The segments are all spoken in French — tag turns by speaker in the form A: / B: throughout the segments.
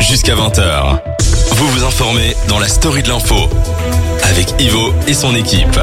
A: jusqu'à 20h. Vous vous informez dans la story de l'info avec Ivo et son équipe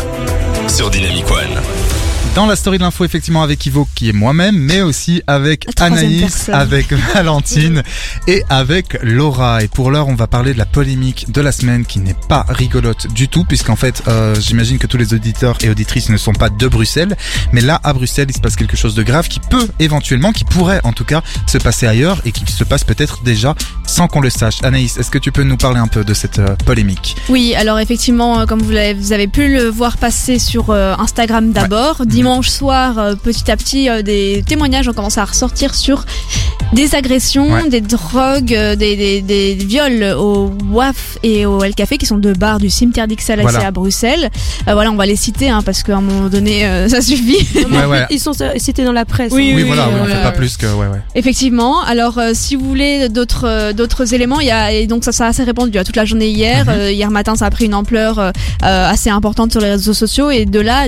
A: sur Dynamic One.
B: Dans la story de l'info, effectivement, avec Ivo, qui est moi-même, mais aussi avec Anaïs,
C: personne.
B: avec Valentine et avec Laura. Et pour l'heure, on va parler de la polémique de la semaine qui n'est pas rigolote du tout, puisqu'en fait, euh, j'imagine que tous les auditeurs et auditrices ne sont pas de Bruxelles. Mais là, à Bruxelles, il se passe quelque chose de grave qui peut éventuellement, qui pourrait en tout cas se passer ailleurs et qui se passe peut-être déjà sans qu'on le sache. Anaïs, est-ce que tu peux nous parler un peu de cette euh, polémique?
C: Oui, alors effectivement, euh, comme vous, avez pu le voir passer sur euh, Instagram d'abord, dimanche soir, euh, petit à petit, euh, des témoignages ont commencé à ressortir sur des agressions,
B: Ouais.
C: des drogues, euh, des, des, des viols au WAF et au El Café, qui sont deux bars du cimetière d'Ixelles
B: Voilà.
C: à Bruxelles. Euh, voilà, on va les citer hein, parce qu'à un moment donné, euh, ça suffit.
B: Ouais, ouais.
D: Ils sont cités dans la presse.
C: Oui,
D: hein.
B: Oui, voilà,
C: oui,
B: on ne fait pas plus que... Ouais, ouais.
C: Effectivement. Alors, euh, si vous voulez d'autres euh, d'autres éléments, il y a et donc ça, ça s'est répandu à toute la journée hier.
B: Mhm.
C: Euh, hier matin, ça a pris une ampleur euh, euh, assez importante sur les réseaux sociaux et de là.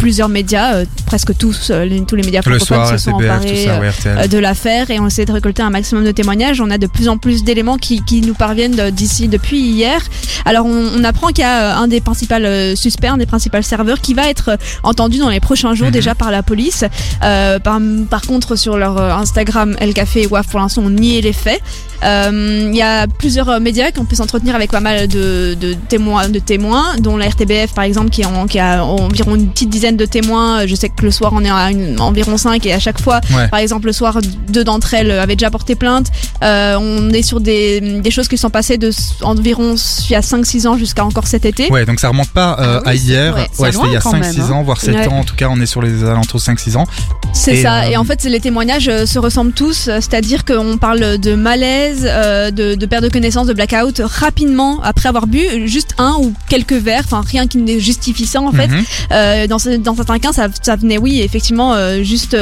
C: Plusieurs médias, euh, presque tous, euh, les- tous les médias francophones
B: soir,
C: se sont emparés
B: ça,
C: euh,
B: ouais,
C: euh, de l'affaire et on essaie de récolter un maximum de témoignages. On a de plus en plus d'éléments qui, qui nous parviennent de- d'ici depuis hier. Alors on, on apprend qu'il y a euh, un des principaux euh, suspects, un des principaux serveurs qui va être euh, entendu dans les prochains jours
B: Mhm.
C: déjà par la police. Euh, par, par contre sur leur euh, Instagram, El Café et WAF pour l'instant ont nié les faits. Euh, Il y a plusieurs euh, médias qui ont pu s'entretenir avec pas mal de, de témoins, de témoins, dont la RTBF par exemple qui, en- qui a environ une petite dizaine de témoins. Je sais que le soir on est à une- environ 5 et à chaque fois
B: Ouais.
C: par exemple, le soir, deux d'entre elles avaient déjà porté plainte. Euh, on est sur des, des choses qui sont passées de environ il y a 5-6 ans jusqu'à encore cet été.
B: Ouais, donc ça remonte pas euh,
D: Ah oui,
B: à hier.
D: ouais, c'est
B: Ouais, c'était il y a
D: loin quand
B: 5-6
D: même, hein.
B: ans, voire 7
D: Ouais.
B: ans. En tout cas, on est sur les alentours de 5-6 ans.
C: C'est ça.
B: euh,
C: Et en fait, les témoignages euh, se ressemblent tous. euh, C'est-à-dire qu'on parle de malaise, euh, de, de perte de connaissance, de blackout rapidement après avoir bu juste un ou quelques verres. Enfin, rien qui ne justifie ça en fait.
B: Mhm.
C: Euh, dans, ce- dans certains cas, ça, ça venait, oui, effectivement, euh, juste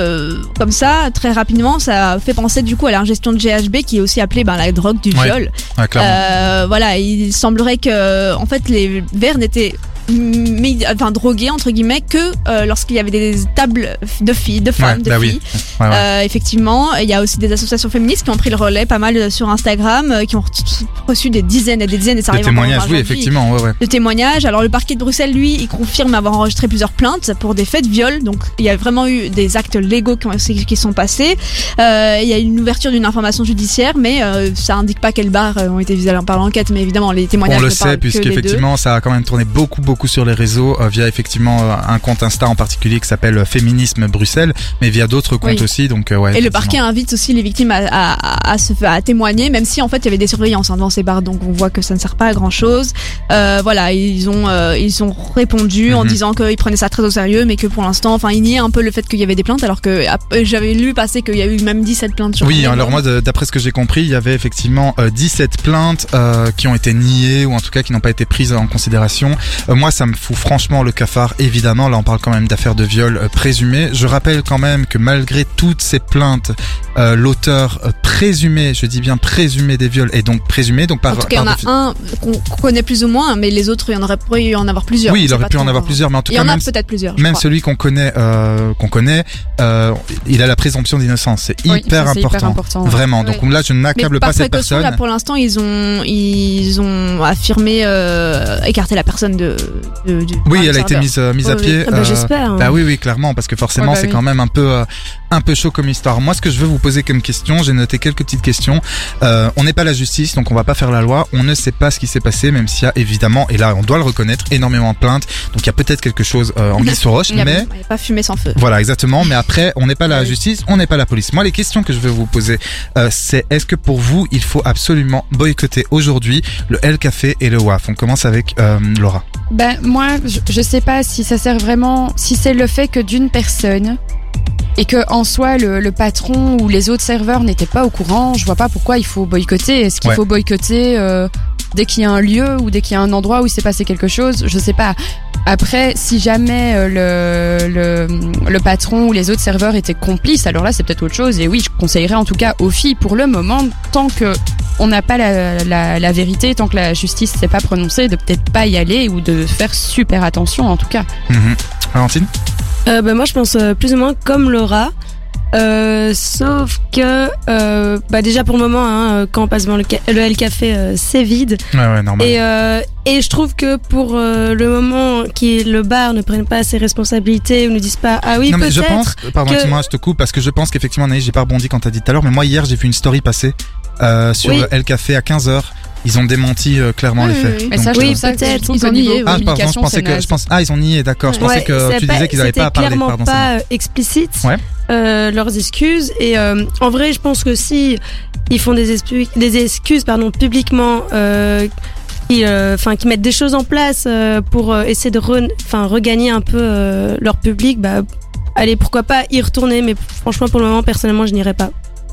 C: comme ça, très rapidement. Ça fait penser du coup à l'ingestion de GHB, qui est aussi appelée ben, la drogue du
B: Ouais,
C: viol.
B: Ouais,
C: voilà, il semblerait que, en fait, les verres n'étaient enfin drogués entre guillemets que euh, lorsqu'il y avait des tables de filles, de femmes,
B: Ouais,
C: de
B: bah
C: filles.
B: oui. Ouais, ouais.
C: Euh, effectivement, il y a aussi des associations féministes qui ont pris le relais pas mal sur Instagram, euh, qui ont reçu des dizaines et des dizaines et ça
B: de témoignages, oui, effectivement. Ouais, ouais.
C: de témoignages. Alors le parquet de Bruxelles, lui, il confirme avoir enregistré plusieurs plaintes pour des faits de viol. Donc il y a vraiment eu des actes légaux qui, ont- qui sont passés. Euh, il y a une ouverture d'une information judiciaire, mais euh, ça indique pas quelles barres euh, ont été visées par l'enquête. Mais évidemment, les témoignages
B: On le sait, puisqu'effectivement, ça a quand même tourné beaucoup, beaucoup sur les réseaux, euh, via effectivement euh, un compte Insta en particulier qui s'appelle euh, Féminisme Bruxelles, mais via d'autres comptes
C: Oui.
B: aussi. Donc, ouais,
C: Et le parquet invite aussi les victimes à, à, à, à se, à témoigner, même si en fait il y avait des surveillances hein, devant ces bars, donc on voit que ça ne sert pas à grand chose. Voilà, ils ont ils ont répondu en
B: Mhm.
C: disant qu'ils prenaient ça très au sérieux, mais que pour l'instant, enfin ils niaient un peu le fait qu'il y avait des plaintes, alors que j'avais lu passer qu'il y a eu même 17 plaintes. Sur
B: Oui, alors moi, d'après ce que j'ai compris, il y avait effectivement euh, 17 plaintes qui ont été niées ou en tout cas qui n'ont pas été prises en considération. Euh, moi, ça me fout franchement le cafard, évidemment. Là, on parle quand même d'affaires de viol euh, présumées. Je rappelle quand même que malgré toutes ces plaintes, euh, l'auteur euh, présumé, je dis bien présumé des viols, est donc présumé. Donc par,
C: En tout cas, il y en a
B: défi-
C: un qu'on connaît plus ou moins, mais les autres, il y en aurait pu en avoir plusieurs.
B: Oui, il aurait pu en avoir plusieurs, mais en tout
C: Il y
B: cas,
C: en a
B: même,
C: peut-être plusieurs.
B: même
C: crois.
B: celui qu'on connaît, qu'on connaît, il a la présomption d'innocence. C'est
D: Oui,
B: hyper,
D: hyper important. ouais.
B: Vraiment. Donc là, je n'accable pas cette personne.
C: là, pour l'instant, ils ont, ils ont affirmé écarter la personne de. De-
B: Oui, elle a été mise, euh, mise
C: Oui,
B: à
C: oui.
B: pied.
D: Ah bah,
B: euh,
D: J'espère. hein.
B: Bah oui, oui, clairement, parce que forcément,
D: Ouais, bah
B: c'est
D: oui.
B: quand même un peu, euh, un peu chaud comme histoire. Moi, ce que je veux vous poser comme question, j'ai noté quelques petites questions. Euh, on n'est pas la justice, donc on va pas faire la loi. On ne sait pas ce qui s'est passé, même s'il y a évidemment, et là, on doit le reconnaître, énormément de plaintes. Donc il y a peut-être quelque chose euh, en guise sur roche,
C: Il n'y a,
B: mais
C: il a pas fumé sans feu.
B: voilà, exactement. Mais après, on n'est pas la
C: Oui.
B: justice, on n'est pas la police. Moi, les questions que je veux vous poser, euh, c'est est-ce que pour vous, il faut absolument boycotter aujourd'hui le L Café et le WAF On commence avec euh, Laura.
D: Ben moi, je, je sais pas si ça sert vraiment, si c'est le fait que d'une personne et que en soi le, le patron ou les autres serveurs n'étaient pas au courant, je vois pas pourquoi il faut boycotter. Est-ce qu'il
B: Ouais.
D: faut boycotter euh, dès qu'il y a un lieu ou dès qu'il y a un endroit où il s'est passé quelque chose Je sais pas. Après, si jamais euh, le, le, le patron ou les autres serveurs étaient complices, alors là c'est peut-être autre chose. Et oui, je conseillerais en tout cas aux filles pour le moment, tant que on n'a pas la, la, la vérité, tant que la justice s'est pas prononcée, de peut-être pas y aller ou de faire super attention en tout cas.
B: Mhm. Valentine?
E: Euh, bah, moi, je pense euh, plus ou moins comme Laura. Euh, sauf que, euh, bah déjà pour le moment, hein, quand on passe devant le, L Café, euh, c'est vide.
B: Ouais, ouais, normal.
E: Et, euh, et je trouve que pour euh, le moment, qui le bar ne prenne pas ses responsabilités ou ne dise pas ah oui
B: mais je
E: peut-être.
B: pense, pardon,
E: que-
B: excuse-moi, je te coupe, parce que je pense qu'effectivement, Anaïs, j'ai pas rebondi quand t'as dit tout à l'heure, mais moi, hier, j'ai vu une story passer, euh, sur
E: Oui.
B: le El Café à 15h. Ils ont démenti euh, clairement
C: Oui,
B: les faits.
D: Mais ça,
B: Donc,
D: je
E: Oui,
D: ça
E: peut-être.
C: Ils ont nié.
B: Ah, pardon, je pensais que, je pense, ah, ils ont nié, d'accord. Je pensais
E: Ouais,
B: que tu
E: pas-
B: disais qu'ils avaient pas à
E: c'était
B: parler,
E: clairement
B: pardon.
E: pas euh, explicite
B: Ouais.
E: Euh, leurs excuses. Et euh, en vrai je pense que si ils font des, excu- des excuses pardon publiquement euh, qui euh, enfin qui mettent des choses en place euh, pour euh, essayer de re- enfin regagner un peu euh, leur public bah allez pourquoi pas y retourner. Mais franchement pour le moment personnellement je n'irai pas.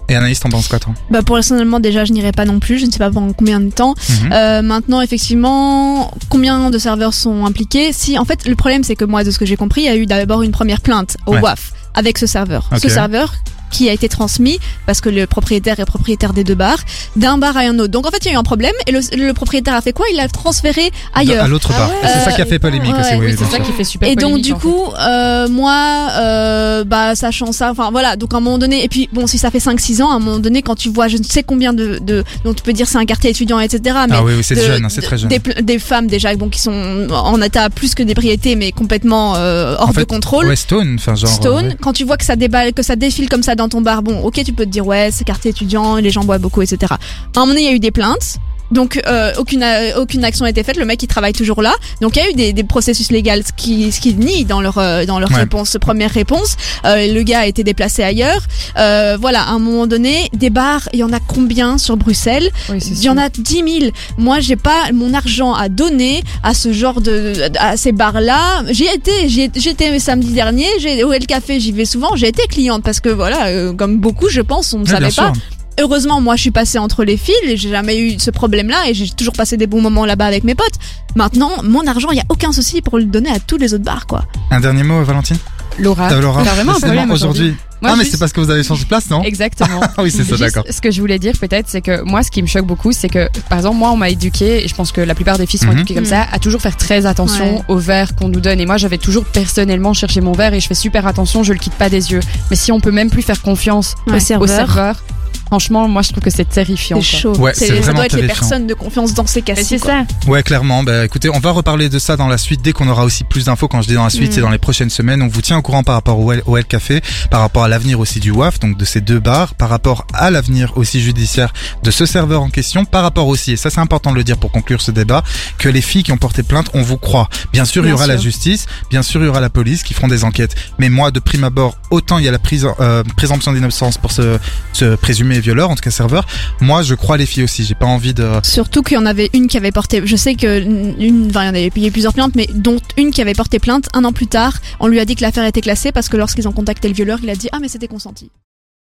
B: Et Anaïs, t'en penses quoi, toi?
C: Bah pour personnellement déjà je n'irai pas non plus, je ne sais pas pendant combien de temps.
B: Mhm.
C: Euh, maintenant effectivement combien de serveurs sont impliqués? Si en fait le problème c'est que moi de ce que j'ai compris il y a eu d'abord une première plainte au
B: Ouais.
C: WAF avec ce serveur.
B: Ok.
C: Ce serveur qui a été transmis parce que le propriétaire est propriétaire des deux bars d'un bar à un autre. Donc en fait il y a eu un problème et le, le propriétaire a fait quoi? Il l'a transféré ailleurs.
B: À l'autre
D: Ah
B: bar.
D: ouais.
B: C'est ça qui a fait polémique
C: ouais,
B: aussi, oui,
D: c'est ça qui fait super
C: Et donc du
D: en fait.
C: coup, euh, moi, euh, bah sachant ça, enfin voilà, donc à un moment donné, et puis bon, si ça fait 5-6 ans, à un moment donné, quand tu vois, je ne sais combien de, de donc tu peux dire c'est un quartier étudiant, etc. Mais
B: Ah oui, oui, c'est
C: de-
B: jeune, hein, c'est très jeune.
C: Des, femmes déjà, bon, qui sont en état plus que d'ébriété, mais complètement euh, hors
B: En fait,
C: de contrôle.
B: Ouais, Stone, enfin genre.
C: Stone,
B: ouais.
C: quand tu vois que ça déballe, que ça défile comme ça dans ton bar, bon, ok, tu peux te dire ouais, c'est quartier étudiant, les gens boivent beaucoup, etc. À un moment donné, il y a eu des plaintes. Donc euh, aucune euh, aucune action n'a été faite. Le mec il travaille toujours là. Donc il y a eu des, des processus légaux ce qui ce qui nient dans leur euh, dans leur
B: Ouais.
C: réponse première réponse. Euh, le gars a été déplacé ailleurs. Euh, voilà, à un moment donné, des bars, il y en a combien sur Bruxelles?
D: Oui,
C: il y en a 10 000. Moi, j'ai pas mon argent à donner à ce genre de, à ces bars-là. J'y étais, j'y étais- j'étais samedi dernier, j'ai, au El Café, j'y vais souvent, j'ai été cliente parce que voilà, euh, comme beaucoup, je pense, on ne
B: Ouais,
C: savait pas.
B: sûr.
C: Heureusement, moi, je suis passée entre les fils et j'ai jamais eu ce problème-là et j'ai toujours passé des bons moments là-bas avec mes potes. Maintenant, mon argent, il y a aucun souci pour le donner à tous les autres bars, quoi.
B: Un dernier mot, Valentine?
D: Laura,
B: T'as Laura
D: t'as vraiment un problème aujourd'hui. Moi,
B: Ah, mais
D: juste-
B: c'est parce que vous avez changé de place, non?
D: Exactement.
B: Ah oui, c'est ça, d'accord.
D: Ce que je voulais dire peut-être, c'est que moi, ce qui me choque beaucoup, c'est que, par exemple, moi, on m'a éduqué, et je pense que la plupart des filles sont
B: Mhm.
D: éduquées comme ça, à toujours faire très attention
C: Ouais.
D: au verre qu'on nous donne. Et moi, j'avais toujours personnellement cherché mon verre et je fais super attention, je le quitte pas des yeux. Mais si on peut même plus faire confiance
C: Ouais.
E: au
D: au
E: serveur
D: serveur, franchement, moi, je trouve que c'est terrifiant.
C: C'est chaud.
B: Ouais,
C: C'est- ça
B: vraiment
C: doit être les
B: terrifiant.
C: personnes de confiance dans ces
D: Mais
C: cas-ci.
D: c'est ça.
B: Ouais, clairement. Bah, écoutez, on va reparler de ça dans la suite dès qu'on aura aussi plus d'infos. Quand je dis dans la suite,
C: Mm.
B: c'est dans les prochaines semaines. On vous tient au courant par rapport au L, au L Café, par rapport à l'avenir aussi du WAF, donc de ces deux bars, par rapport à l'avenir aussi judiciaire de ce serveur en question, par rapport aussi, et ça c'est important de le dire pour conclure ce débat, que les filles qui ont porté plainte, on vous croit. Bien sûr, il y aura la justice, bien sûr, il y aura la police qui feront des enquêtes. Mais moi, de prime abord, autant il y a la prise, euh, présomption d'innocence pour ce, ce présumé violeur, en tout cas serveur. Moi, je crois les filles aussi. J'ai pas envie de,
C: Surtout qu'il y en avait une qui avait porté, je sais que une, enfin, il y en avait eu plusieurs plaintes, mais dont une qui avait porté plainte un an plus tard. On lui a dit que l'affaire était classée parce que lorsqu'ils ont contacté le violeur, il a dit ah mais c'était consenti.